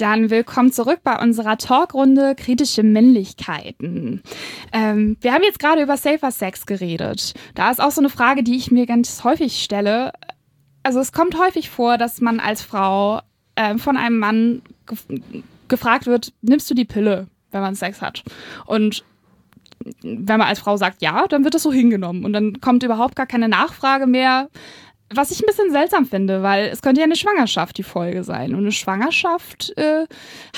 Dann willkommen zurück bei unserer Talkrunde Kritische Männlichkeiten. Ähm, wir haben jetzt gerade über Safer Sex geredet. Da ist auch so eine Frage, die ich mir ganz häufig stelle. Also es kommt häufig vor, dass man als Frau äh, von einem Mann gef gefragt wird, nimmst du die Pille, wenn man Sex hat? Und wenn man als Frau sagt ja, dann wird das so hingenommen und dann kommt überhaupt gar keine Nachfrage mehr. Was ich ein bisschen seltsam finde, weil es könnte ja eine Schwangerschaft die Folge sein. Und eine Schwangerschaft äh,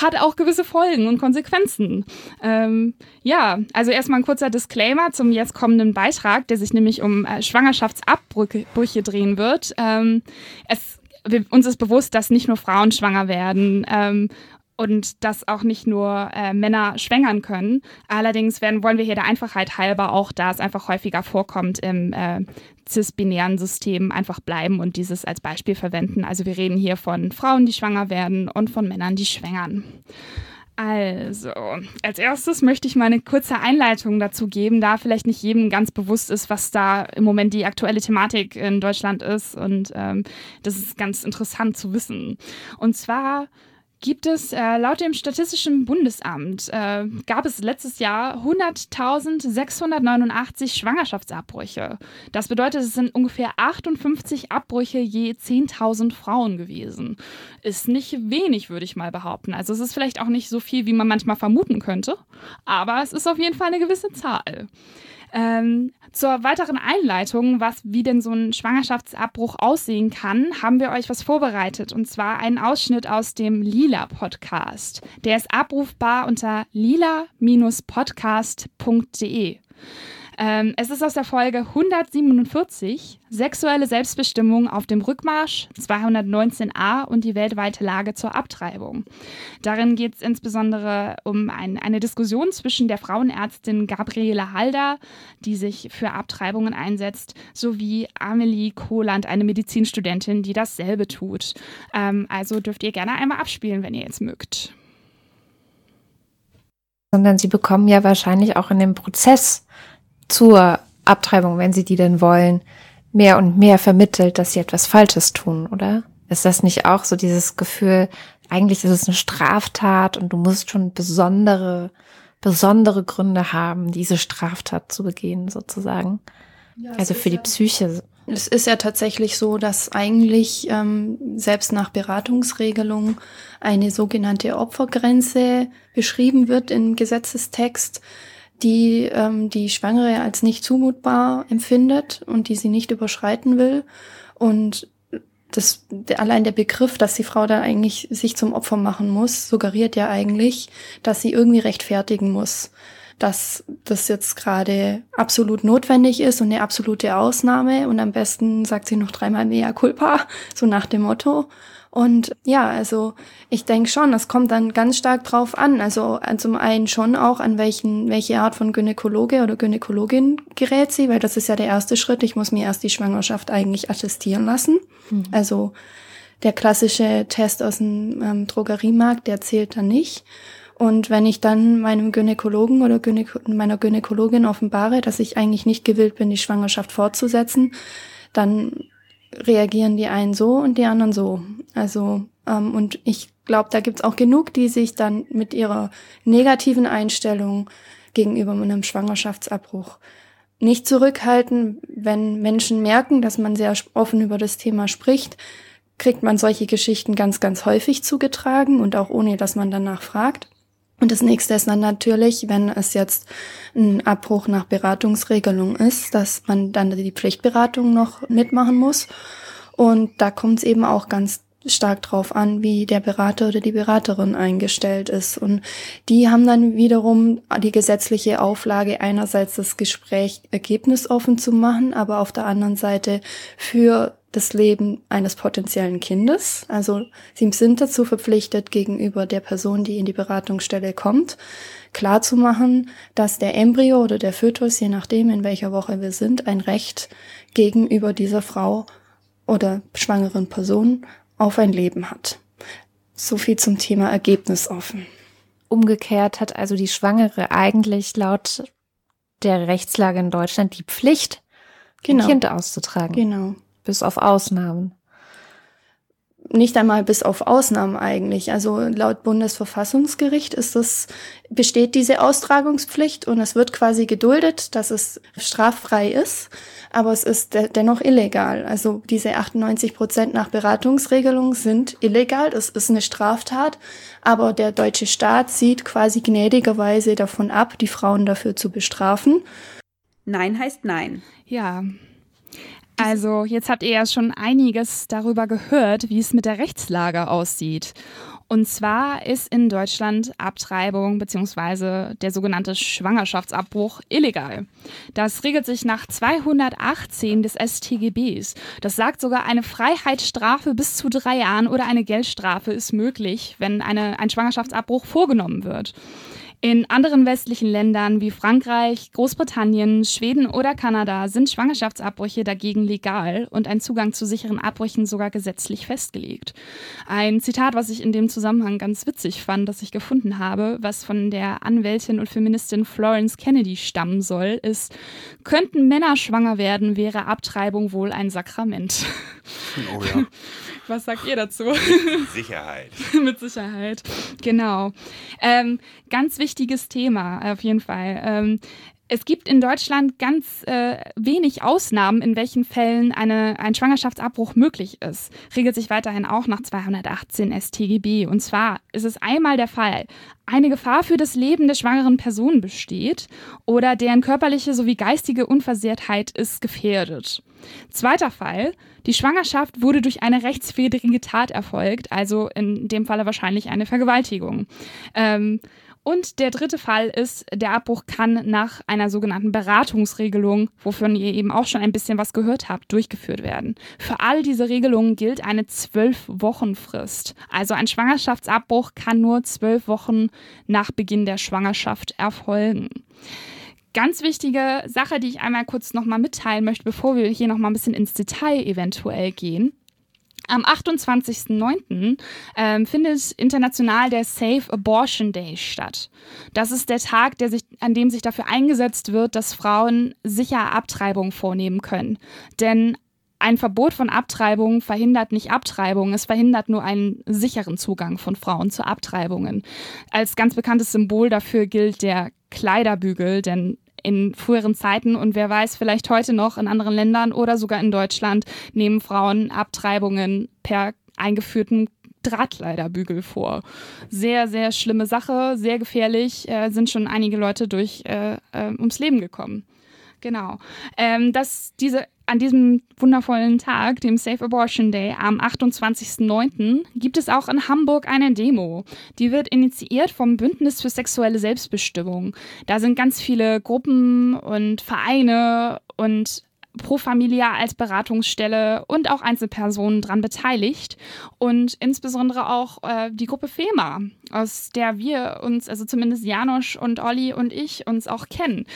hat auch gewisse Folgen und Konsequenzen. Ähm, ja, also erstmal ein kurzer Disclaimer zum jetzt kommenden Beitrag, der sich nämlich um äh, Schwangerschaftsabbrüche drehen wird. Ähm, es, wir, uns ist bewusst, dass nicht nur Frauen schwanger werden ähm, und dass auch nicht nur äh, Männer schwängern können. Allerdings werden, wollen wir hier der Einfachheit halber auch, da es einfach häufiger vorkommt, im äh, cis-binären System einfach bleiben und dieses als Beispiel verwenden. Also wir reden hier von Frauen, die schwanger werden und von Männern, die schwängern. Also, als erstes möchte ich mal eine kurze Einleitung dazu geben, da vielleicht nicht jedem ganz bewusst ist, was da im Moment die aktuelle Thematik in Deutschland ist. Und ähm, das ist ganz interessant zu wissen. Und zwar gibt es äh, laut dem Statistischen Bundesamt, äh, gab es letztes Jahr 100.689 Schwangerschaftsabbrüche. Das bedeutet, es sind ungefähr 58 Abbrüche je 10.000 Frauen gewesen. Ist nicht wenig, würde ich mal behaupten. Also es ist vielleicht auch nicht so viel, wie man manchmal vermuten könnte, aber es ist auf jeden Fall eine gewisse Zahl. Ähm, zur weiteren Einleitung, was wie denn so ein Schwangerschaftsabbruch aussehen kann, haben wir euch was vorbereitet und zwar einen Ausschnitt aus dem Lila Podcast. Der ist abrufbar unter lila-podcast.de. Ähm, es ist aus der Folge 147, Sexuelle Selbstbestimmung auf dem Rückmarsch, 219a und die weltweite Lage zur Abtreibung. Darin geht es insbesondere um ein, eine Diskussion zwischen der Frauenärztin Gabriele Halder, die sich für Abtreibungen einsetzt, sowie Amelie Kohland, eine Medizinstudentin, die dasselbe tut. Ähm, also dürft ihr gerne einmal abspielen, wenn ihr jetzt mögt sondern sie bekommen ja wahrscheinlich auch in dem Prozess zur Abtreibung, wenn sie die denn wollen, mehr und mehr vermittelt, dass sie etwas Falsches tun, oder? Ist das nicht auch so dieses Gefühl, eigentlich ist es eine Straftat und du musst schon besondere, besondere Gründe haben, diese Straftat zu begehen, sozusagen? Ja, also für die Psyche. Es ist ja tatsächlich so, dass eigentlich ähm, selbst nach Beratungsregelung eine sogenannte Opfergrenze beschrieben wird im Gesetzestext die ähm, die Schwangere als nicht zumutbar empfindet und die sie nicht überschreiten will. Und das, allein der Begriff, dass die Frau dann eigentlich sich zum Opfer machen muss, suggeriert ja eigentlich, dass sie irgendwie rechtfertigen muss, dass das jetzt gerade absolut notwendig ist und eine absolute Ausnahme und am besten sagt sie noch dreimal mehr culpa, so nach dem Motto. Und ja, also ich denke schon, das kommt dann ganz stark drauf an. Also äh, zum einen schon auch, an welchen, welche Art von Gynäkologe oder Gynäkologin gerät sie, weil das ist ja der erste Schritt. Ich muss mir erst die Schwangerschaft eigentlich attestieren lassen. Mhm. Also der klassische Test aus dem ähm, Drogeriemarkt, der zählt dann nicht. Und wenn ich dann meinem Gynäkologen oder Gynäko meiner Gynäkologin offenbare, dass ich eigentlich nicht gewillt bin, die Schwangerschaft fortzusetzen, dann reagieren die einen so und die anderen so. Also, ähm, und ich glaube, da gibt's auch genug, die sich dann mit ihrer negativen Einstellung gegenüber einem Schwangerschaftsabbruch nicht zurückhalten. Wenn Menschen merken, dass man sehr offen über das Thema spricht, kriegt man solche Geschichten ganz, ganz häufig zugetragen und auch ohne, dass man danach fragt. Und das nächste ist dann natürlich, wenn es jetzt ein Abbruch nach Beratungsregelung ist, dass man dann die Pflichtberatung noch mitmachen muss. Und da kommt es eben auch ganz stark drauf an, wie der Berater oder die Beraterin eingestellt ist. Und die haben dann wiederum die gesetzliche Auflage, einerseits das Gespräch ergebnisoffen zu machen, aber auf der anderen Seite für das Leben eines potenziellen Kindes. Also sie sind dazu verpflichtet, gegenüber der Person, die in die Beratungsstelle kommt, klar zu machen, dass der Embryo oder der Fötus, je nachdem in welcher Woche wir sind, ein Recht gegenüber dieser Frau oder schwangeren Person auf ein Leben hat. So viel zum Thema Ergebnis offen. Umgekehrt hat also die Schwangere eigentlich laut der Rechtslage in Deutschland die Pflicht, genau. ein Kind auszutragen. Genau bis auf Ausnahmen. Nicht einmal bis auf Ausnahmen eigentlich. Also laut Bundesverfassungsgericht ist es, besteht diese Austragungspflicht und es wird quasi geduldet, dass es straffrei ist, aber es ist de dennoch illegal. Also diese 98 Prozent nach Beratungsregelung sind illegal, das ist eine Straftat, aber der deutsche Staat sieht quasi gnädigerweise davon ab, die Frauen dafür zu bestrafen. Nein heißt Nein. Ja, also, jetzt habt ihr ja schon einiges darüber gehört, wie es mit der Rechtslage aussieht. Und zwar ist in Deutschland Abtreibung bzw. der sogenannte Schwangerschaftsabbruch illegal. Das regelt sich nach 218 des StGBs. Das sagt sogar, eine Freiheitsstrafe bis zu drei Jahren oder eine Geldstrafe ist möglich, wenn eine, ein Schwangerschaftsabbruch vorgenommen wird. In anderen westlichen Ländern wie Frankreich, Großbritannien, Schweden oder Kanada sind Schwangerschaftsabbrüche dagegen legal und ein Zugang zu sicheren Abbrüchen sogar gesetzlich festgelegt. Ein Zitat, was ich in dem Zusammenhang ganz witzig fand, das ich gefunden habe, was von der Anwältin und Feministin Florence Kennedy stammen soll, ist, könnten Männer schwanger werden, wäre Abtreibung wohl ein Sakrament. Oh ja. Was sagt ihr dazu? Mit Sicherheit. Mit Sicherheit, genau. Ähm, ganz wichtiges Thema auf jeden Fall. Ähm, es gibt in Deutschland ganz äh, wenig Ausnahmen, in welchen Fällen eine, ein Schwangerschaftsabbruch möglich ist. Regelt sich weiterhin auch nach 218 StGB. Und zwar ist es einmal der Fall, eine Gefahr für das Leben der schwangeren Person besteht oder deren körperliche sowie geistige Unversehrtheit ist gefährdet. Zweiter Fall, die Schwangerschaft wurde durch eine rechtswidrige Tat erfolgt, also in dem Falle wahrscheinlich eine Vergewaltigung. Ähm, und der dritte Fall ist, der Abbruch kann nach einer sogenannten Beratungsregelung, wovon ihr eben auch schon ein bisschen was gehört habt, durchgeführt werden. Für all diese Regelungen gilt eine zwölf Wochen Frist. Also ein Schwangerschaftsabbruch kann nur zwölf Wochen nach Beginn der Schwangerschaft erfolgen. Ganz wichtige Sache, die ich einmal kurz nochmal mitteilen möchte, bevor wir hier nochmal ein bisschen ins Detail eventuell gehen. Am 28.09. Ähm, findet international der Safe Abortion Day statt. Das ist der Tag, der sich, an dem sich dafür eingesetzt wird, dass Frauen sicher Abtreibung vornehmen können. Denn ein Verbot von Abtreibung verhindert nicht Abtreibung, es verhindert nur einen sicheren Zugang von Frauen zu Abtreibungen. Als ganz bekanntes Symbol dafür gilt der Kleiderbügel, denn in früheren Zeiten und wer weiß, vielleicht heute noch in anderen Ländern oder sogar in Deutschland nehmen Frauen Abtreibungen per eingeführten Drahtkleiderbügel vor. Sehr, sehr schlimme Sache, sehr gefährlich, äh, sind schon einige Leute durch äh, äh, ums Leben gekommen. Genau. Ähm, dass diese an diesem wundervollen Tag, dem Safe Abortion Day, am 28.09., gibt es auch in Hamburg eine Demo. Die wird initiiert vom Bündnis für sexuelle Selbstbestimmung. Da sind ganz viele Gruppen und Vereine und Pro Familia als Beratungsstelle und auch Einzelpersonen dran beteiligt und insbesondere auch äh, die Gruppe FEMA, aus der wir uns, also zumindest Janosch und Olli und ich uns auch kennen.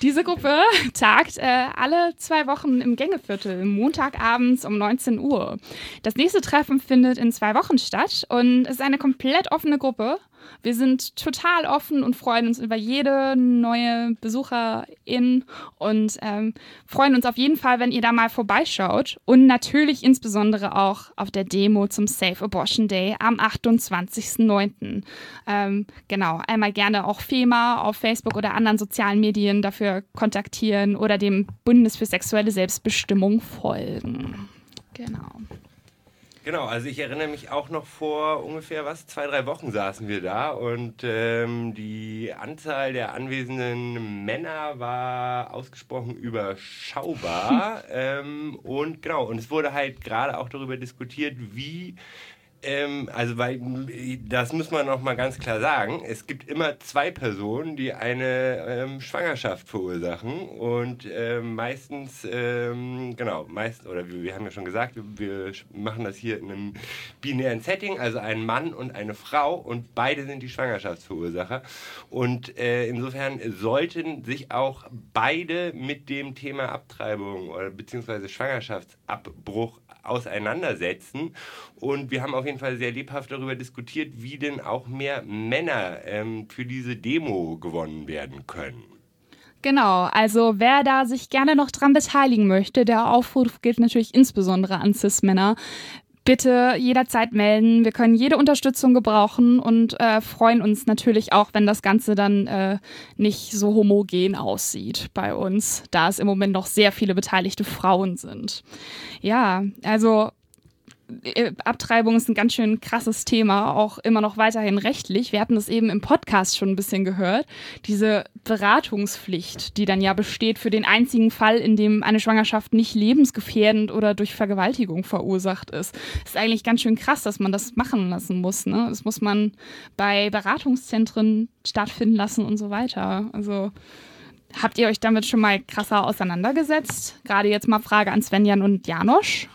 Diese Gruppe tagt äh, alle zwei Wochen im Gängeviertel, Montagabends um 19 Uhr. Das nächste Treffen findet in zwei Wochen statt und ist eine komplett offene Gruppe wir sind total offen und freuen uns über jede neue Besucherin und ähm, freuen uns auf jeden Fall, wenn ihr da mal vorbeischaut. Und natürlich insbesondere auch auf der Demo zum Safe Abortion Day am 28.09. Ähm, genau, einmal gerne auch FEMA auf Facebook oder anderen sozialen Medien dafür kontaktieren oder dem Bundes für sexuelle Selbstbestimmung folgen. Genau. Genau, also ich erinnere mich auch noch vor ungefähr was, zwei, drei Wochen saßen wir da und ähm, die Anzahl der anwesenden Männer war ausgesprochen überschaubar. ähm, und genau, und es wurde halt gerade auch darüber diskutiert, wie ähm, also, weil das muss man noch mal ganz klar sagen. Es gibt immer zwei Personen, die eine ähm, Schwangerschaft verursachen und ähm, meistens, ähm, genau, meist oder wir, wir, haben ja schon gesagt, wir, wir machen das hier in einem binären Setting, also ein Mann und eine Frau und beide sind die Schwangerschaftsverursacher und äh, insofern sollten sich auch beide mit dem Thema Abtreibung oder beziehungsweise Schwangerschaftsabbruch auseinandersetzen und wir haben auf jeden Fall sehr lebhaft darüber diskutiert, wie denn auch mehr Männer ähm, für diese Demo gewonnen werden können. Genau, also wer da sich gerne noch dran beteiligen möchte, der Aufruf gilt natürlich insbesondere an CIS-Männer. bitte jederzeit melden. Wir können jede Unterstützung gebrauchen und äh, freuen uns natürlich auch, wenn das Ganze dann äh, nicht so homogen aussieht bei uns, da es im Moment noch sehr viele beteiligte Frauen sind. Ja, also Abtreibung ist ein ganz schön krasses Thema, auch immer noch weiterhin rechtlich. Wir hatten das eben im Podcast schon ein bisschen gehört. Diese Beratungspflicht, die dann ja besteht für den einzigen Fall, in dem eine Schwangerschaft nicht lebensgefährdend oder durch Vergewaltigung verursacht ist. Ist eigentlich ganz schön krass, dass man das machen lassen muss. Ne? Das muss man bei Beratungszentren stattfinden lassen und so weiter. Also habt ihr euch damit schon mal krasser auseinandergesetzt? Gerade jetzt mal Frage an Svenjan und Janosch.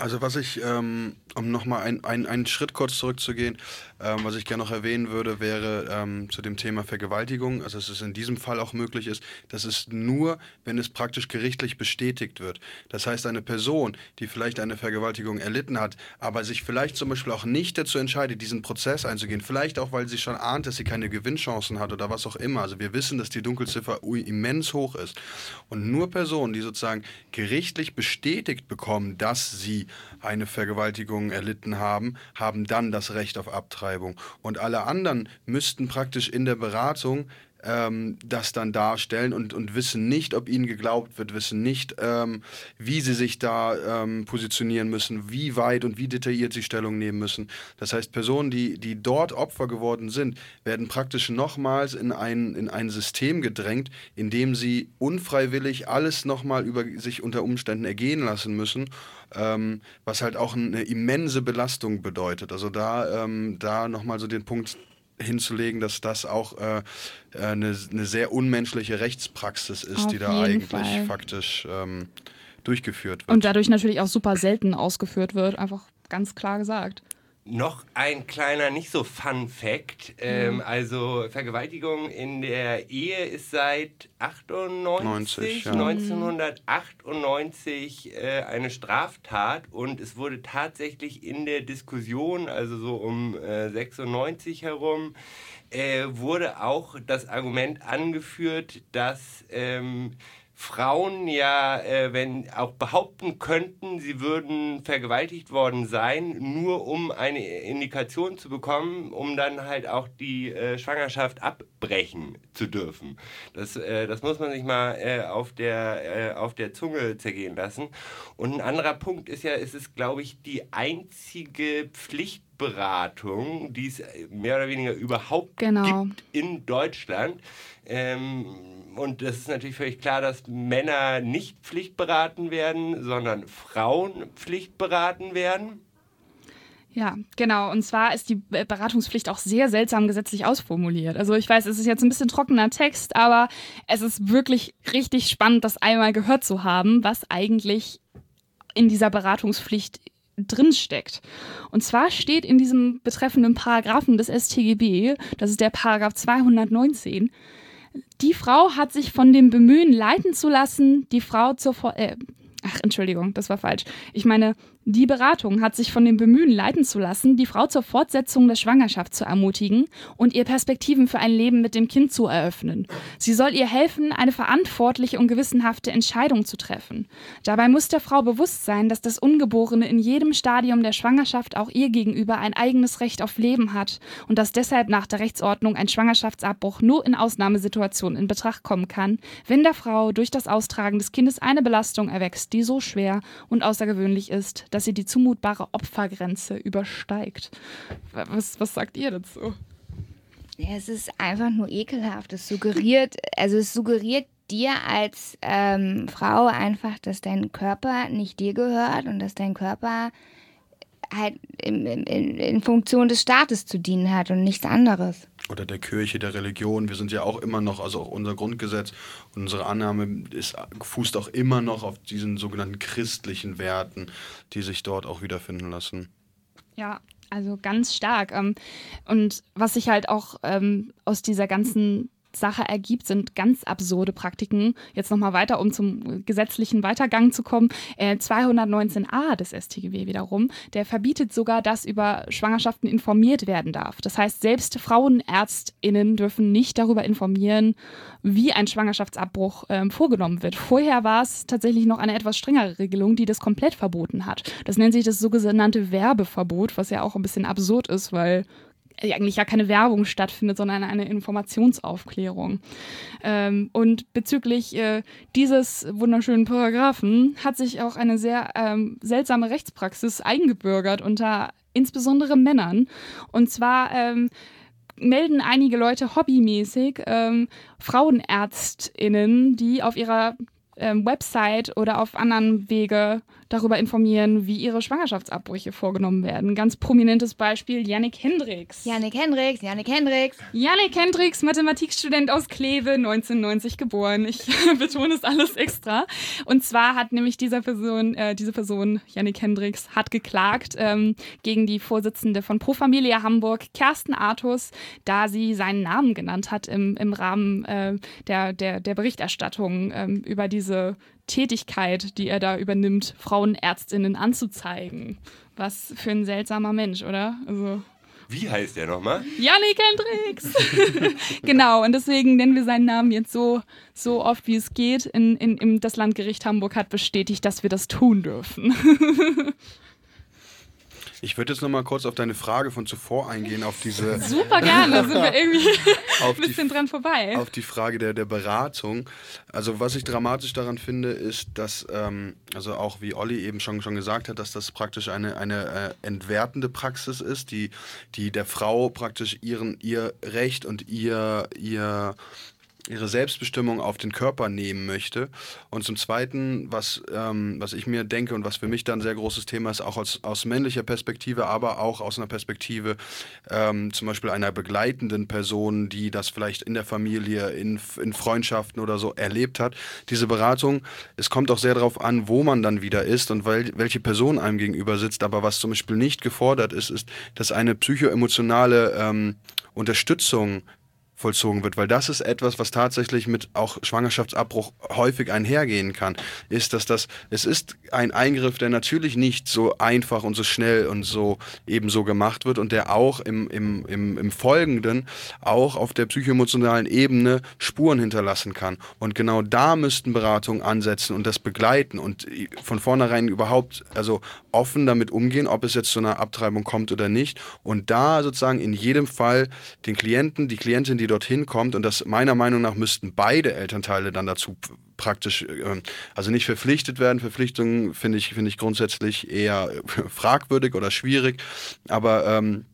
Also was ich, ähm, um nochmal ein, ein, einen Schritt kurz zurückzugehen, ähm, was ich gerne noch erwähnen würde, wäre ähm, zu dem Thema Vergewaltigung, also dass es in diesem Fall auch möglich ist, dass es nur, wenn es praktisch gerichtlich bestätigt wird. Das heißt, eine Person, die vielleicht eine Vergewaltigung erlitten hat, aber sich vielleicht zum Beispiel auch nicht dazu entscheidet, diesen Prozess einzugehen, vielleicht auch, weil sie schon ahnt, dass sie keine Gewinnchancen hat oder was auch immer. Also wir wissen, dass die Dunkelziffer immens hoch ist. Und nur Personen, die sozusagen gerichtlich bestätigt bekommen, dass sie eine Vergewaltigung erlitten haben, haben dann das Recht auf Abtreibung. Und alle anderen müssten praktisch in der Beratung ähm, das dann darstellen und, und wissen nicht, ob ihnen geglaubt wird, wissen nicht, ähm, wie sie sich da ähm, positionieren müssen, wie weit und wie detailliert sie Stellung nehmen müssen. Das heißt, Personen, die, die dort Opfer geworden sind, werden praktisch nochmals in ein, in ein System gedrängt, in dem sie unfreiwillig alles nochmal über sich unter Umständen ergehen lassen müssen ähm, was halt auch eine immense Belastung bedeutet. Also da, ähm, da nochmal so den Punkt hinzulegen, dass das auch äh, äh, eine, eine, sehr unmenschliche Rechtspraxis ist, Auf die da eigentlich Fall. faktisch ähm, durchgeführt wird. Und dadurch natürlich auch super selten ausgeführt wird, einfach ganz klar gesagt. Noch ein kleiner, nicht so Fun Fact. Ähm, mhm. Also Vergewaltigung in der Ehe ist seit 98, 90, ja. 1998 äh, eine Straftat und es wurde tatsächlich in der Diskussion, also so um äh, 96 herum, äh, wurde auch das Argument angeführt, dass ähm, Frauen ja, äh, wenn auch behaupten könnten, sie würden vergewaltigt worden sein, nur um eine Indikation zu bekommen, um dann halt auch die äh, Schwangerschaft abbrechen zu dürfen. Das, äh, das muss man sich mal äh, auf, der, äh, auf der Zunge zergehen lassen. Und ein anderer Punkt ist ja, es ist, glaube ich, die einzige Pflichtberatung, die es mehr oder weniger überhaupt genau. gibt in Deutschland. Ähm, und es ist natürlich völlig klar, dass Männer nicht pflichtberaten werden, sondern Frauen pflichtberaten werden. Ja, genau. Und zwar ist die Beratungspflicht auch sehr seltsam gesetzlich ausformuliert. Also ich weiß, es ist jetzt ein bisschen trockener Text, aber es ist wirklich richtig spannend, das einmal gehört zu haben, was eigentlich in dieser Beratungspflicht drinsteckt. Und zwar steht in diesem betreffenden Paragraphen des StGB, das ist der Paragraph 219, die Frau hat sich von dem Bemühen leiten zu lassen, die Frau zur, äh, Ach, Entschuldigung, das war falsch. Ich meine, die Beratung hat sich von dem Bemühen leiten zu lassen, die Frau zur Fortsetzung der Schwangerschaft zu ermutigen und ihr Perspektiven für ein Leben mit dem Kind zu eröffnen. Sie soll ihr helfen, eine verantwortliche und gewissenhafte Entscheidung zu treffen. Dabei muss der Frau bewusst sein, dass das Ungeborene in jedem Stadium der Schwangerschaft auch ihr gegenüber ein eigenes Recht auf Leben hat und dass deshalb nach der Rechtsordnung ein Schwangerschaftsabbruch nur in Ausnahmesituationen in Betracht kommen kann, wenn der Frau durch das Austragen des Kindes eine Belastung erwächst, die so schwer und außergewöhnlich ist, dass sie die zumutbare Opfergrenze übersteigt. Was, was sagt ihr dazu? Es ist einfach nur ekelhaft. Es suggeriert, also es suggeriert dir als ähm, Frau einfach, dass dein Körper nicht dir gehört und dass dein Körper halt in, in, in Funktion des Staates zu dienen hat und nichts anderes oder der Kirche, der Religion. Wir sind ja auch immer noch, also auch unser Grundgesetz, unsere Annahme ist, fußt auch immer noch auf diesen sogenannten christlichen Werten, die sich dort auch wiederfinden lassen. Ja, also ganz stark. Ähm, und was ich halt auch ähm, aus dieser ganzen Sache ergibt, sind ganz absurde Praktiken. Jetzt nochmal weiter, um zum gesetzlichen Weitergang zu kommen. Äh, 219a des StGW wiederum, der verbietet sogar, dass über Schwangerschaften informiert werden darf. Das heißt, selbst FrauenärztInnen dürfen nicht darüber informieren, wie ein Schwangerschaftsabbruch ähm, vorgenommen wird. Vorher war es tatsächlich noch eine etwas strengere Regelung, die das komplett verboten hat. Das nennt sich das sogenannte Werbeverbot, was ja auch ein bisschen absurd ist, weil eigentlich ja keine Werbung stattfindet, sondern eine Informationsaufklärung. Ähm, und bezüglich äh, dieses wunderschönen Paragraphen hat sich auch eine sehr ähm, seltsame Rechtspraxis eingebürgert unter insbesondere Männern. Und zwar ähm, melden einige Leute hobbymäßig ähm, Frauenärztinnen, die auf ihrer ähm, Website oder auf anderen Wege darüber informieren, wie ihre Schwangerschaftsabbrüche vorgenommen werden. Ganz prominentes Beispiel Yannick Hendricks. Yannick Hendricks, Yannick Hendricks. Yannick Hendricks, Mathematikstudent aus Kleve, 1990 geboren. Ich betone es alles extra. Und zwar hat nämlich dieser Person, äh, diese Person, Yannick Hendricks, hat geklagt ähm, gegen die Vorsitzende von Pro Familia Hamburg, Kersten Artus, da sie seinen Namen genannt hat im, im Rahmen äh, der, der, der Berichterstattung ähm, über diese Tätigkeit, die er da übernimmt, Frauenärztinnen anzuzeigen. Was für ein seltsamer Mensch, oder? Also Wie heißt der nochmal? Janik Hendricks. genau, und deswegen nennen wir seinen Namen jetzt so, so oft, wie es geht. In, in, in das Landgericht Hamburg hat bestätigt, dass wir das tun dürfen. Ich würde jetzt noch mal kurz auf deine Frage von zuvor eingehen, auf diese. Super gerne, da sind wir irgendwie auf ein bisschen die, dran vorbei. Auf die Frage der, der Beratung. Also, was ich dramatisch daran finde, ist, dass, ähm, also auch wie Olli eben schon, schon gesagt hat, dass das praktisch eine, eine äh, entwertende Praxis ist, die, die der Frau praktisch ihren, ihr Recht und ihr, ihr ihre Selbstbestimmung auf den Körper nehmen möchte. Und zum Zweiten, was, ähm, was ich mir denke und was für mich dann ein sehr großes Thema ist, auch aus, aus männlicher Perspektive, aber auch aus einer Perspektive ähm, zum Beispiel einer begleitenden Person, die das vielleicht in der Familie, in, in Freundschaften oder so erlebt hat. Diese Beratung, es kommt auch sehr darauf an, wo man dann wieder ist und wel, welche Person einem gegenüber sitzt. Aber was zum Beispiel nicht gefordert ist, ist, dass eine psychoemotionale ähm, Unterstützung vollzogen wird, weil das ist etwas, was tatsächlich mit auch Schwangerschaftsabbruch häufig einhergehen kann, ist, dass das, es ist ein Eingriff, der natürlich nicht so einfach und so schnell und so ebenso gemacht wird und der auch im, im, im, im Folgenden auch auf der psychoemotionalen Ebene Spuren hinterlassen kann. Und genau da müssten Beratungen ansetzen und das begleiten und von vornherein überhaupt, also offen damit umgehen, ob es jetzt zu einer Abtreibung kommt oder nicht. Und da sozusagen in jedem Fall den Klienten, die Klientin, die dorthin kommt, und das meiner Meinung nach müssten beide Elternteile dann dazu praktisch, äh, also nicht verpflichtet werden. Verpflichtungen finde ich, finde ich grundsätzlich eher fragwürdig oder schwierig. Aber ähm,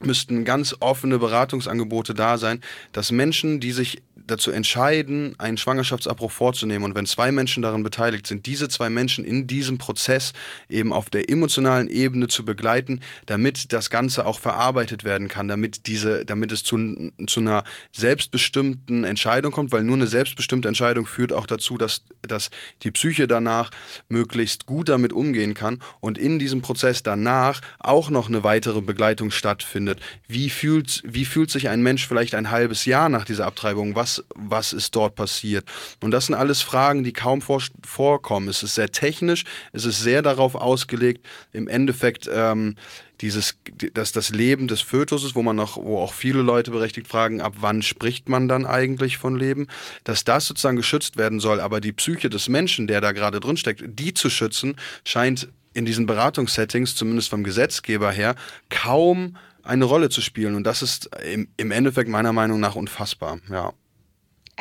müssten ganz offene Beratungsangebote da sein, dass Menschen, die sich dazu entscheiden, einen Schwangerschaftsabbruch vorzunehmen und wenn zwei Menschen daran beteiligt sind, diese zwei Menschen in diesem Prozess eben auf der emotionalen Ebene zu begleiten, damit das Ganze auch verarbeitet werden kann, damit diese, damit es zu, zu einer selbstbestimmten Entscheidung kommt, weil nur eine selbstbestimmte Entscheidung führt auch dazu, dass, dass die Psyche danach möglichst gut damit umgehen kann und in diesem Prozess danach auch noch eine weitere Begleitung stattfindet. Wie fühlt, wie fühlt sich ein Mensch vielleicht ein halbes Jahr nach dieser Abtreibung? Was was, ist dort passiert. Und das sind alles Fragen, die kaum vor, vorkommen. Es ist sehr technisch, es ist sehr darauf ausgelegt, im Endeffekt ähm, dieses, dass das Leben des Fötus wo man noch, wo auch viele Leute berechtigt fragen, ab wann spricht man dann eigentlich von Leben, dass das sozusagen geschützt werden soll, aber die Psyche des Menschen, der da gerade drin steckt, die zu schützen, scheint in diesen Beratungssettings, zumindest vom Gesetzgeber her, kaum eine Rolle zu spielen. Und das ist im Endeffekt meiner Meinung nach unfassbar, ja.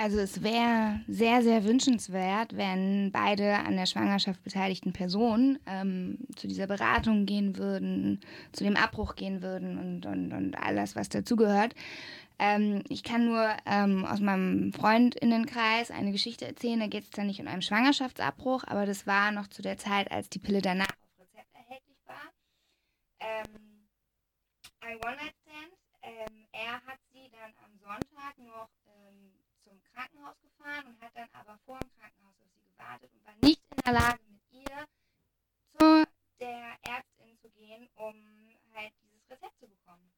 Also es wäre sehr, sehr wünschenswert, wenn beide an der Schwangerschaft beteiligten Personen ähm, zu dieser Beratung gehen würden, zu dem Abbruch gehen würden und, und, und alles, was dazugehört. Ähm, ich kann nur ähm, aus meinem Freundinnenkreis eine Geschichte erzählen. Da geht es dann nicht um einen Schwangerschaftsabbruch, aber das war noch zu der Zeit, als die Pille danach auf Rezept erhältlich war. Ähm, ein One-Night-Stand. Ähm, er hat sie dann am Sonntag noch ähm, zum Krankenhaus gefahren und hat dann aber vor dem Krankenhaus auf sie gewartet und war nicht in der Lage, mit ihr zu der Ärztin zu gehen, um halt dieses Rezept zu bekommen.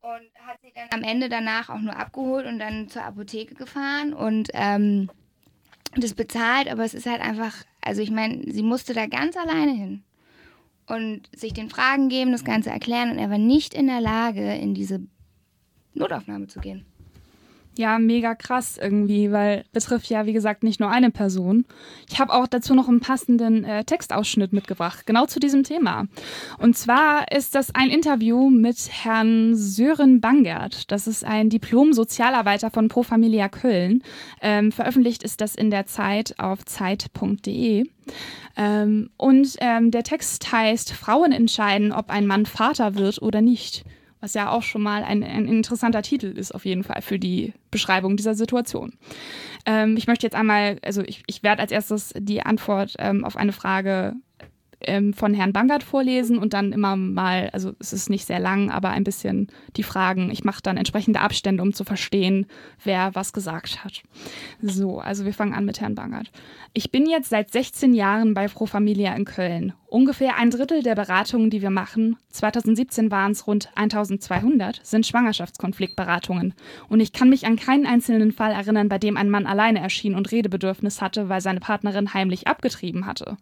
und hat sie dann am Ende danach auch nur abgeholt und dann zur Apotheke gefahren und ähm, das bezahlt, aber es ist halt einfach, also ich meine, sie musste da ganz alleine hin und sich den Fragen geben, das Ganze erklären und er war nicht in der Lage, in diese Notaufnahme zu gehen. Ja, mega krass irgendwie, weil betrifft ja, wie gesagt, nicht nur eine Person. Ich habe auch dazu noch einen passenden äh, Textausschnitt mitgebracht, genau zu diesem Thema. Und zwar ist das ein Interview mit Herrn Sören Bangert. Das ist ein Diplom-Sozialarbeiter von Pro Familia Köln. Ähm, veröffentlicht ist das in der Zeit auf zeit.de. Ähm, und ähm, der Text heißt, Frauen entscheiden, ob ein Mann Vater wird oder nicht was ja auch schon mal ein, ein interessanter Titel ist, auf jeden Fall für die Beschreibung dieser Situation. Ähm, ich möchte jetzt einmal, also ich, ich werde als erstes die Antwort ähm, auf eine Frage ähm, von Herrn Bangert vorlesen und dann immer mal, also es ist nicht sehr lang, aber ein bisschen die Fragen. Ich mache dann entsprechende Abstände, um zu verstehen, wer was gesagt hat. So, also wir fangen an mit Herrn Bangert. Ich bin jetzt seit 16 Jahren bei Pro Familia in Köln. Ungefähr ein Drittel der Beratungen, die wir machen, 2017 waren es rund 1200, sind Schwangerschaftskonfliktberatungen. Und ich kann mich an keinen einzelnen Fall erinnern, bei dem ein Mann alleine erschien und Redebedürfnis hatte, weil seine Partnerin heimlich abgetrieben hatte.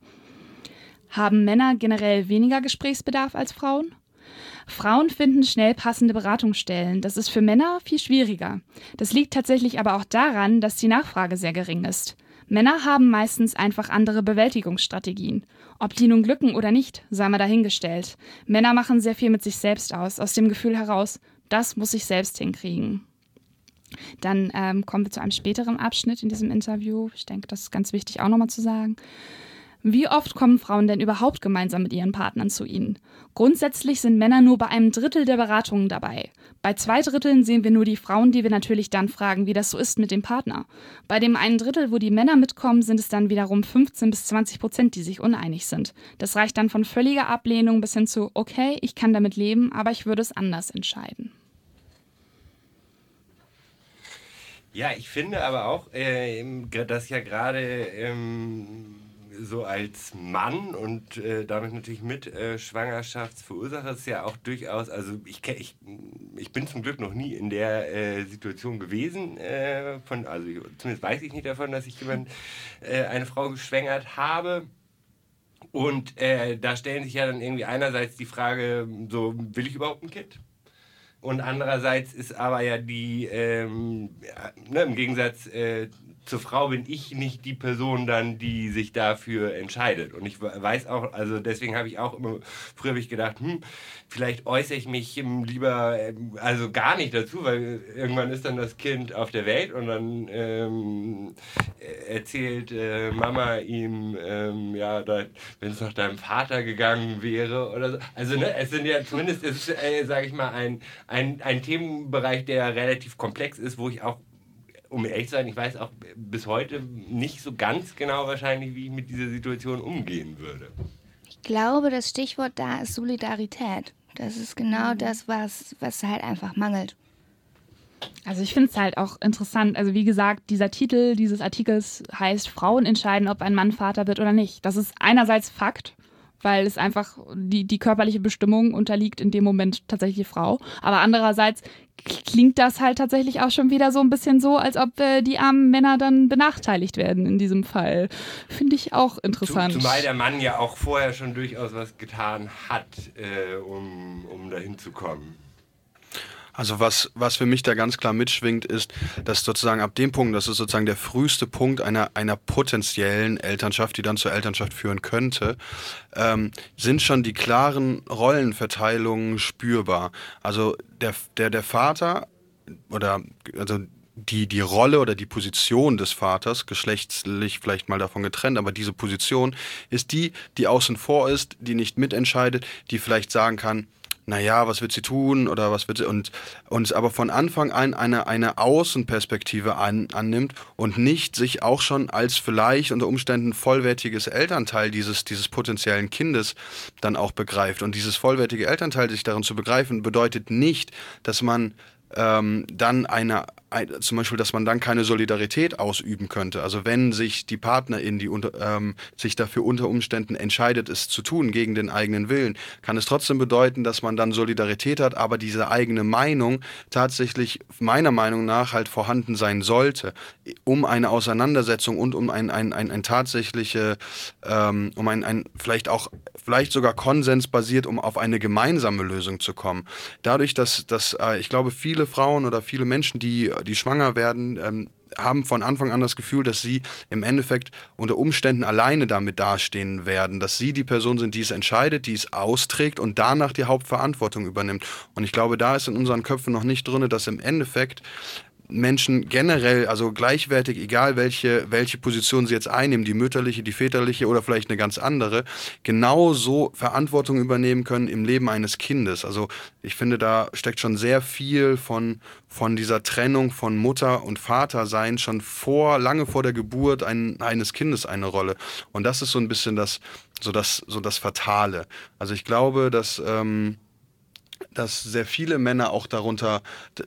Haben Männer generell weniger Gesprächsbedarf als Frauen? Frauen finden schnell passende Beratungsstellen. Das ist für Männer viel schwieriger. Das liegt tatsächlich aber auch daran, dass die Nachfrage sehr gering ist. Männer haben meistens einfach andere Bewältigungsstrategien. Ob die nun glücken oder nicht, sei mal dahingestellt. Männer machen sehr viel mit sich selbst aus, aus dem Gefühl heraus, das muss ich selbst hinkriegen. Dann ähm, kommen wir zu einem späteren Abschnitt in diesem Interview. Ich denke, das ist ganz wichtig auch nochmal zu sagen. Wie oft kommen Frauen denn überhaupt gemeinsam mit ihren Partnern zu Ihnen? Grundsätzlich sind Männer nur bei einem Drittel der Beratungen dabei. Bei zwei Dritteln sehen wir nur die Frauen, die wir natürlich dann fragen, wie das so ist mit dem Partner. Bei dem einen Drittel, wo die Männer mitkommen, sind es dann wiederum 15 bis 20 Prozent, die sich uneinig sind. Das reicht dann von völliger Ablehnung bis hin zu, okay, ich kann damit leben, aber ich würde es anders entscheiden. Ja, ich finde aber auch, äh, dass ja gerade ähm, so als Mann und äh, damit natürlich mit äh, Schwangerschaftsverursacher ist ja auch durchaus, also ich, ich, ich bin zum Glück noch nie in der äh, Situation gewesen, äh, von, also zumindest weiß ich nicht davon, dass ich jemand, äh, eine Frau geschwängert habe. Und äh, da stellen sich ja dann irgendwie einerseits die Frage, so will ich überhaupt ein Kind? Und andererseits ist aber ja die, ähm, ja, ne, im Gegensatz äh, zur Frau bin ich nicht die Person dann, die sich dafür entscheidet. Und ich weiß auch, also deswegen habe ich auch immer, früher habe ich gedacht, hm, vielleicht äußere ich mich lieber, ähm, also gar nicht dazu, weil irgendwann ist dann das Kind auf der Welt und dann ähm, erzählt äh, Mama ihm, ähm, ja, wenn es nach deinem Vater gegangen wäre oder so. Also ne, es sind ja zumindest, äh, sage ich mal, ein, ein, ein Themenbereich, der relativ komplex ist, wo ich auch um ehrlich zu sein, ich weiß auch bis heute nicht so ganz genau wahrscheinlich, wie ich mit dieser Situation umgehen würde. Ich glaube, das Stichwort da ist Solidarität. Das ist genau mhm. das, was, was halt einfach mangelt. Also ich finde es halt auch interessant. Also wie gesagt, dieser Titel dieses Artikels heißt Frauen entscheiden, ob ein Mann Vater wird oder nicht. Das ist einerseits Fakt, weil es einfach die, die körperliche Bestimmung unterliegt in dem Moment tatsächlich die Frau. Aber andererseits klingt das halt tatsächlich auch schon wieder so ein bisschen so, als ob äh, die armen Männer dann benachteiligt werden in diesem Fall. Finde ich auch interessant. Zumal der Mann ja auch vorher schon durchaus was getan hat, äh, um, um dahin zu kommen. Also was, was für mich da ganz klar mitschwingt, ist, dass sozusagen ab dem Punkt, das ist sozusagen der früheste Punkt einer, einer potenziellen Elternschaft, die dann zur Elternschaft führen könnte, ähm, sind schon die klaren Rollenverteilungen spürbar. Also der, der, der Vater oder also die, die Rolle oder die Position des Vaters, geschlechtlich vielleicht mal davon getrennt, aber diese Position ist die, die außen vor ist, die nicht mitentscheidet, die vielleicht sagen kann, naja, was wird sie tun oder was wird sie und uns aber von Anfang an eine, eine Außenperspektive an, annimmt und nicht sich auch schon als vielleicht unter Umständen vollwertiges Elternteil dieses, dieses potenziellen Kindes dann auch begreift. Und dieses vollwertige Elternteil sich darin zu begreifen, bedeutet nicht, dass man ähm, dann eine, ein, zum Beispiel, dass man dann keine Solidarität ausüben könnte. Also wenn sich die Partnerin, die unter, ähm, sich dafür unter Umständen entscheidet, es zu tun gegen den eigenen Willen, kann es trotzdem bedeuten, dass man dann Solidarität hat, aber diese eigene Meinung tatsächlich meiner Meinung nach halt vorhanden sein sollte, um eine Auseinandersetzung und um ein, ein, ein, ein tatsächliche, ähm, um ein, ein vielleicht auch, vielleicht sogar Konsens basiert, um auf eine gemeinsame Lösung zu kommen. Dadurch, dass, dass äh, ich glaube, viele Frauen oder viele Menschen, die die schwanger werden, ähm, haben von Anfang an das Gefühl, dass sie im Endeffekt unter Umständen alleine damit dastehen werden, dass sie die Person sind, die es entscheidet, die es austrägt und danach die Hauptverantwortung übernimmt. Und ich glaube, da ist in unseren Köpfen noch nicht drin, dass im Endeffekt Menschen generell, also gleichwertig, egal welche, welche Position sie jetzt einnehmen, die mütterliche, die väterliche oder vielleicht eine ganz andere, genauso Verantwortung übernehmen können im Leben eines Kindes. Also ich finde, da steckt schon sehr viel von, von dieser Trennung von Mutter und Vater sein, schon vor, lange vor der Geburt ein, eines Kindes eine Rolle. Und das ist so ein bisschen das, so das, so das Fatale. Also ich glaube, dass, ähm, dass sehr viele Männer auch darunter,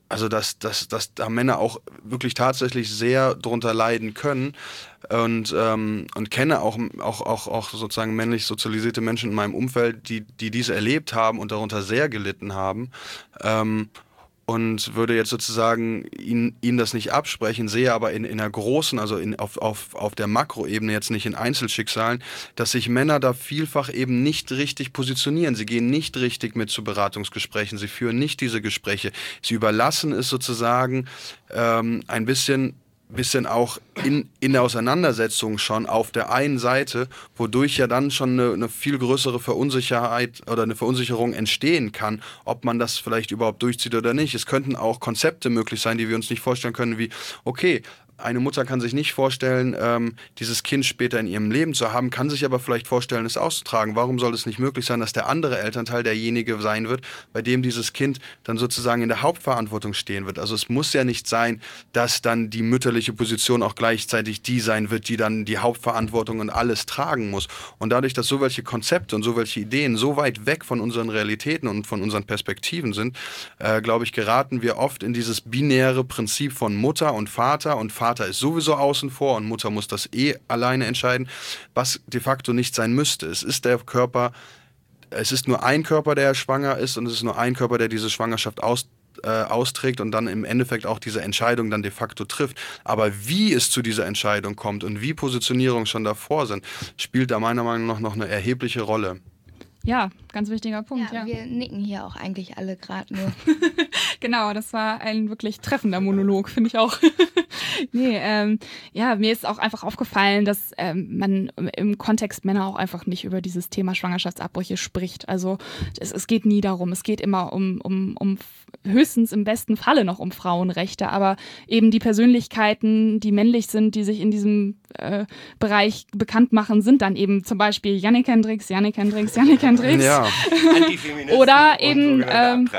also dass, dass, dass da Männer auch wirklich tatsächlich sehr darunter leiden können und, ähm, und kenne auch, auch, auch, auch sozusagen männlich sozialisierte Menschen in meinem Umfeld, die, die dies erlebt haben und darunter sehr gelitten haben. Ähm, und würde jetzt sozusagen ihnen, ihnen das nicht absprechen, sehe aber in, in einer großen, also in, auf, auf, auf der Makroebene, jetzt nicht in Einzelschicksalen, dass sich Männer da vielfach eben nicht richtig positionieren. Sie gehen nicht richtig mit zu Beratungsgesprächen, sie führen nicht diese Gespräche. Sie überlassen es sozusagen ähm, ein bisschen bisschen auch in, in der Auseinandersetzung schon auf der einen Seite, wodurch ja dann schon eine, eine, viel größere Verunsicherheit oder eine Verunsicherung entstehen kann, ob man das vielleicht überhaupt durchzieht oder nicht. Es könnten auch Konzepte möglich sein, die wir uns nicht vorstellen können, wie, okay, eine Mutter kann sich nicht vorstellen, ähm, dieses Kind später in ihrem Leben zu haben, kann sich aber vielleicht vorstellen, es auszutragen. Warum soll es nicht möglich sein, dass der andere Elternteil derjenige sein wird, bei dem dieses Kind dann sozusagen in der Hauptverantwortung stehen wird? Also es muss ja nicht sein, dass dann die mütterliche Position auch gleichzeitig die sein wird, die dann die Hauptverantwortung und alles tragen muss. Und dadurch, dass so welche Konzepte und so welche Ideen so weit weg von unseren Realitäten und von unseren Perspektiven sind, äh, glaube ich, geraten wir oft in dieses binäre Prinzip von Mutter und Vater und Vater Vater ist sowieso außen vor und Mutter muss das eh alleine entscheiden, was de facto nicht sein müsste. Es ist der Körper, es ist nur ein Körper, der schwanger ist und es ist nur ein Körper, der diese Schwangerschaft aus, äh, austrägt und dann im Endeffekt auch diese Entscheidung dann de facto trifft. Aber wie es zu dieser Entscheidung kommt und wie Positionierungen schon davor sind, spielt da meiner Meinung nach noch eine erhebliche Rolle. Ja, ganz wichtiger Punkt. Ja, ja. wir nicken hier auch eigentlich alle gerade nur. genau, das war ein wirklich treffender Monolog, finde ich auch. nee, ähm, ja, mir ist auch einfach aufgefallen, dass ähm, man im Kontext Männer auch einfach nicht über dieses Thema Schwangerschaftsabbrüche spricht. Also es, es geht nie darum. Es geht immer um, um, um höchstens im besten Falle noch um Frauenrechte, aber eben die Persönlichkeiten, die männlich sind, die sich in diesem äh, Bereich bekannt machen, sind dann eben zum Beispiel Yannick Hendricks, Yannick Hendricks, Yannick Hendricks. Ja. oder eben ähm,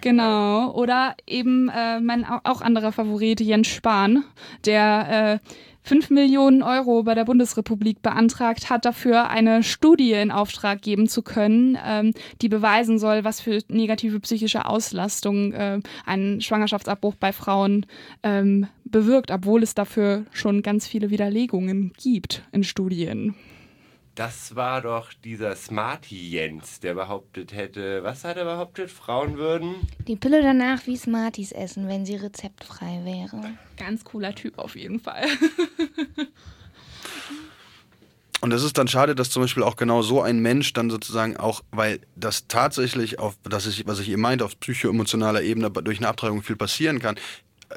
Genau. Oder eben äh, mein auch anderer Favorit Jens Spahn, der äh, 5 Millionen Euro bei der Bundesrepublik beantragt hat, dafür eine Studie in Auftrag geben zu können, ähm, die beweisen soll, was für negative psychische Auslastung äh, ein Schwangerschaftsabbruch bei Frauen ähm, bewirkt, obwohl es dafür schon ganz viele Widerlegungen gibt in Studien. Das war doch dieser Smarty Jens, der behauptet hätte, was hat er behauptet, Frauen würden? Die Pille danach wie Smarties essen, wenn sie rezeptfrei wäre. Ganz cooler Typ auf jeden Fall. Und es ist dann schade, dass zum Beispiel auch genau so ein Mensch dann sozusagen auch, weil das tatsächlich auf, das ist, was ich eben meinte, auf psychoemotionaler Ebene durch eine Abtreibung viel passieren kann,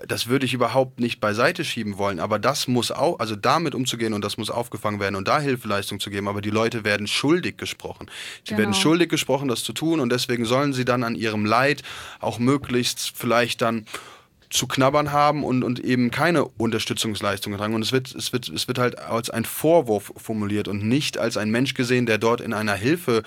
das würde ich überhaupt nicht beiseite schieben wollen, aber das muss auch, also damit umzugehen und das muss aufgefangen werden und da Hilfeleistung zu geben, aber die Leute werden schuldig gesprochen. Sie genau. werden schuldig gesprochen, das zu tun und deswegen sollen sie dann an ihrem Leid auch möglichst vielleicht dann zu knabbern haben und, und eben keine Unterstützungsleistungen tragen. Und es wird, es, wird, es wird halt als ein Vorwurf formuliert und nicht als ein Mensch gesehen, der dort in einer Hilfe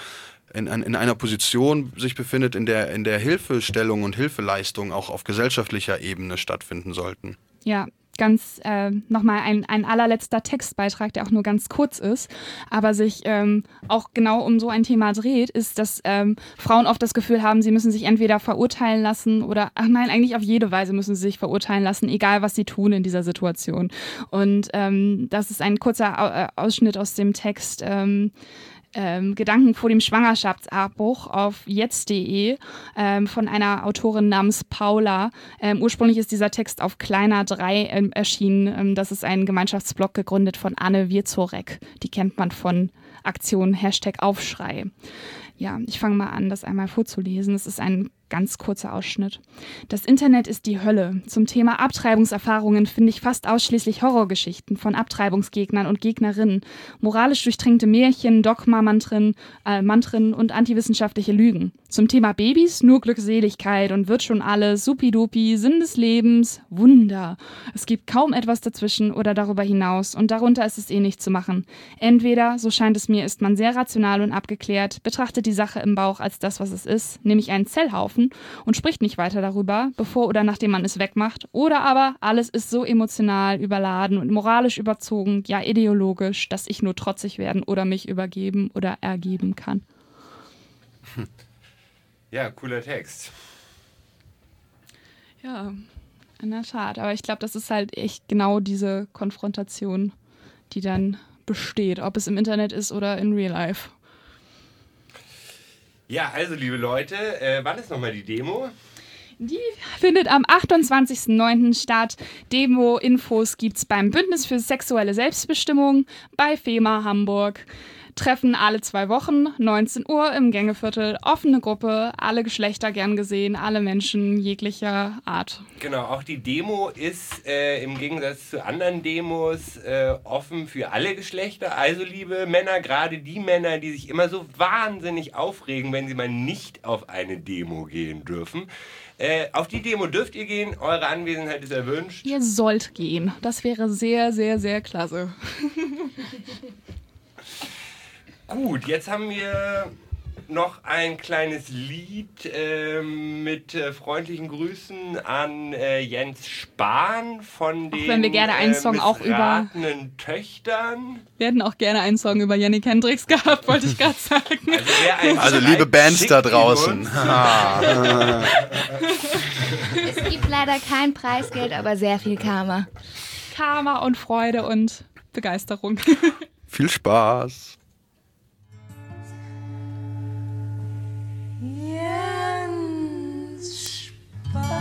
in, in einer Position sich befindet, in der, in der Hilfestellung und Hilfeleistung auch auf gesellschaftlicher Ebene stattfinden sollten. Ja, ganz äh, nochmal ein, ein allerletzter Textbeitrag, der auch nur ganz kurz ist, aber sich ähm, auch genau um so ein Thema dreht, ist, dass ähm, Frauen oft das Gefühl haben, sie müssen sich entweder verurteilen lassen oder, ach nein, eigentlich auf jede Weise müssen sie sich verurteilen lassen, egal was sie tun in dieser Situation. Und ähm, das ist ein kurzer äh, Ausschnitt aus dem Text. Ähm, Gedanken vor dem Schwangerschaftsabbruch auf jetzt.de ähm, von einer Autorin namens Paula. Ähm, ursprünglich ist dieser Text auf Kleiner 3 ähm, erschienen. Ähm, das ist ein Gemeinschaftsblog gegründet von Anne Wirzorek. Die kennt man von Aktion Hashtag Aufschrei. Ja, ich fange mal an, das einmal vorzulesen. Es ist ein Ganz kurzer Ausschnitt. Das Internet ist die Hölle. Zum Thema Abtreibungserfahrungen finde ich fast ausschließlich Horrorgeschichten von Abtreibungsgegnern und Gegnerinnen, moralisch durchtränkte Märchen, Dogma-Mantren äh, Mantren und antiwissenschaftliche Lügen. Zum Thema Babys nur Glückseligkeit und wird schon alles, supidupi, Sinn des Lebens, Wunder. Es gibt kaum etwas dazwischen oder darüber hinaus und darunter ist es eh nicht zu machen. Entweder, so scheint es mir, ist man sehr rational und abgeklärt, betrachtet die Sache im Bauch als das, was es ist, nämlich einen Zellhaufen und spricht nicht weiter darüber, bevor oder nachdem man es wegmacht. Oder aber alles ist so emotional überladen und moralisch überzogen, ja ideologisch, dass ich nur trotzig werden oder mich übergeben oder ergeben kann. Ja, cooler Text. Ja, in der Tat. Aber ich glaube, das ist halt echt genau diese Konfrontation, die dann besteht, ob es im Internet ist oder in Real Life. Ja, also liebe Leute, äh, wann ist nochmal die Demo? Die findet am 28.09. statt. Demo-Infos gibt es beim Bündnis für sexuelle Selbstbestimmung bei FEMA Hamburg. Treffen alle zwei Wochen, 19 Uhr im Gängeviertel, offene Gruppe, alle Geschlechter gern gesehen, alle Menschen jeglicher Art. Genau, auch die Demo ist äh, im Gegensatz zu anderen Demos äh, offen für alle Geschlechter. Also liebe Männer, gerade die Männer, die sich immer so wahnsinnig aufregen, wenn sie mal nicht auf eine Demo gehen dürfen. Äh, auf die Demo dürft ihr gehen, eure Anwesenheit ist erwünscht. Ihr sollt gehen. Das wäre sehr, sehr, sehr klasse. Gut, jetzt haben wir noch ein kleines Lied äh, mit äh, freundlichen Grüßen an äh, Jens Spahn von den auch wenn wir gerne einen Song auch über Töchtern. Wir hätten auch gerne einen Song über Yannick Hendricks gehabt, wollte ich gerade sagen. Also, also liebe Bands da draußen. es gibt leider kein Preisgeld, aber sehr viel Karma. Karma und Freude und Begeisterung. Viel Spaß. Die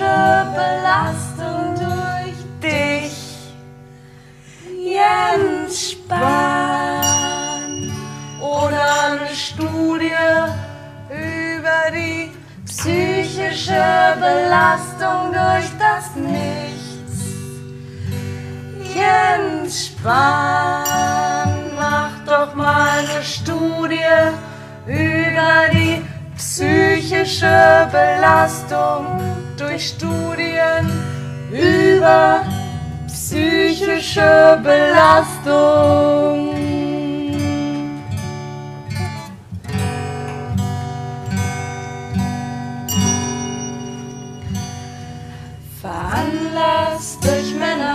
psychische Belastung durch dich. Jens Spahn oder eine Studie über die psychische Belastung durch das Nichts. Jens Spahn, mach doch mal eine Studie über die psychische Belastung durch Studien über psychische Belastung. Veranlasst durch Männer,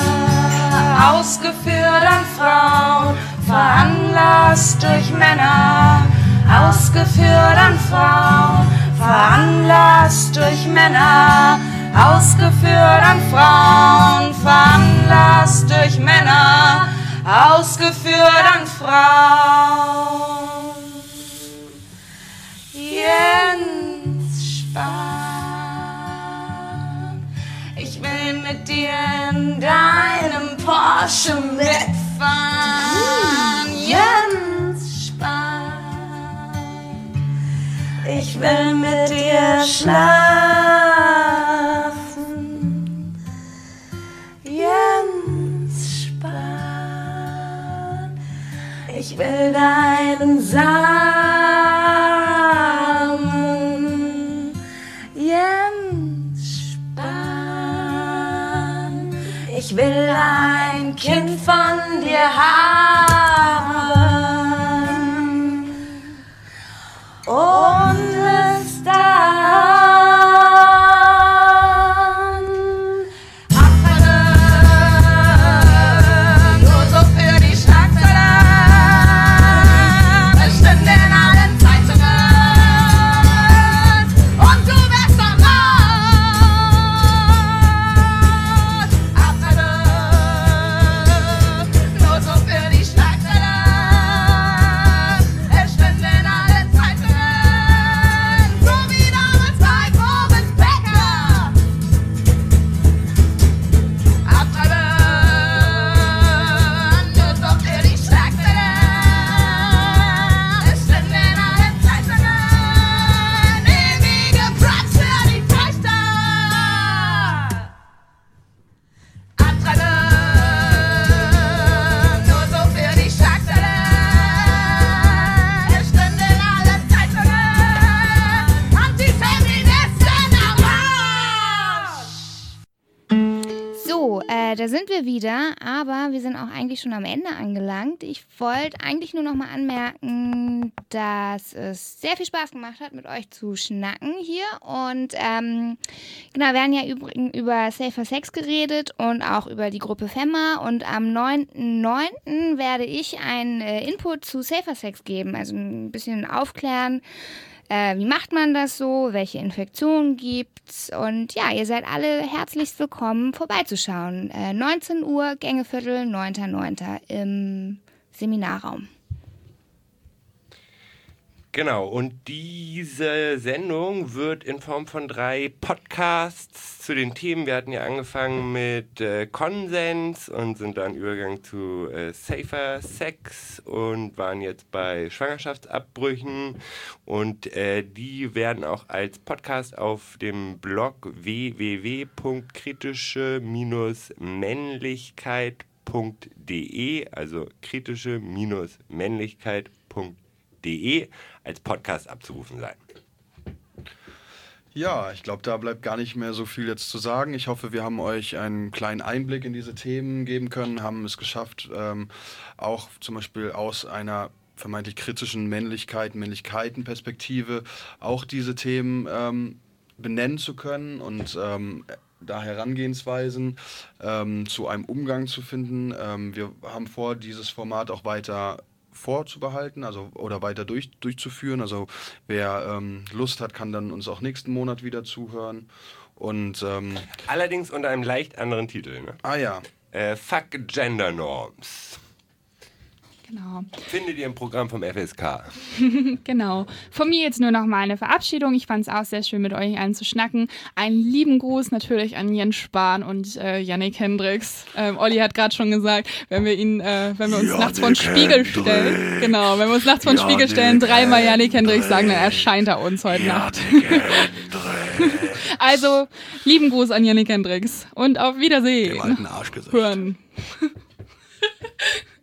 ausgeführt an Frauen, veranlasst durch Männer ausgeführt an Frauen, veranlasst durch Männer, ausgeführt an Frauen, veranlasst durch Männer, ausgeführt an Frauen. Jens Spahn, ich will mit dir in deinem Porsche mitfahren. Jens will mit dir schlafen. Jens Spahn, ich will deinen Samen. Jens Spahn, ich will ein Kind von dir haben. So, äh, da sind wir wieder, aber wir sind auch eigentlich schon am Ende angelangt. Ich wollte eigentlich nur noch mal anmerken, dass es sehr viel Spaß gemacht hat, mit euch zu schnacken hier. Und ähm, genau, wir haben ja übrigens über Safer Sex geredet und auch über die Gruppe Femma. Und am 9.9. werde ich einen äh, Input zu Safer Sex geben, also ein bisschen aufklären. Äh, wie macht man das so? Welche Infektionen gibt's? Und ja, ihr seid alle herzlichst willkommen, vorbeizuschauen. Äh, 19 Uhr, Gängeviertel, 9.9. im Seminarraum. Genau, und diese Sendung wird in Form von drei Podcasts zu den Themen. Wir hatten ja angefangen mit äh, Konsens und sind dann übergegangen zu äh, Safer Sex und waren jetzt bei Schwangerschaftsabbrüchen. Und äh, die werden auch als Podcast auf dem Blog www.kritische-männlichkeit.de, also kritische-männlichkeit.de als Podcast abzurufen sein. Ja, ich glaube, da bleibt gar nicht mehr so viel jetzt zu sagen. Ich hoffe, wir haben euch einen kleinen Einblick in diese Themen geben können, haben es geschafft, ähm, auch zum Beispiel aus einer vermeintlich kritischen Männlichkeit, Männlichkeitenperspektive auch diese Themen ähm, benennen zu können und ähm, da Herangehensweisen ähm, zu einem Umgang zu finden. Ähm, wir haben vor, dieses Format auch weiter vorzubehalten, also oder weiter durch, durchzuführen. Also wer ähm, Lust hat, kann dann uns auch nächsten Monat wieder zuhören. Und ähm, Allerdings unter einem leicht anderen Titel. Ne? ah ja, Äh, Fuck Gender Norms. Genau. Findet ihr im Programm vom FSK. Genau. Von mir jetzt nur noch mal eine Verabschiedung. Ich fand es auch sehr schön, mit euch allen zu schnacken. Einen lieben Gruß natürlich an Jens Spahn und äh, Yannick Hendricks. Ähm, Olli hat gerade schon gesagt, wenn wir ihn, äh, wenn wir uns nachts vor den Spiegel stellen, genau, wenn wir uns nachts vor den Spiegel stellen, dreimal Yannick Hendricks sagen, dann erscheint er uns heute Nacht. also, lieben Gruß an Yannick Hendricks und auf Wiedersehen. alten Arschgesicht. Hören.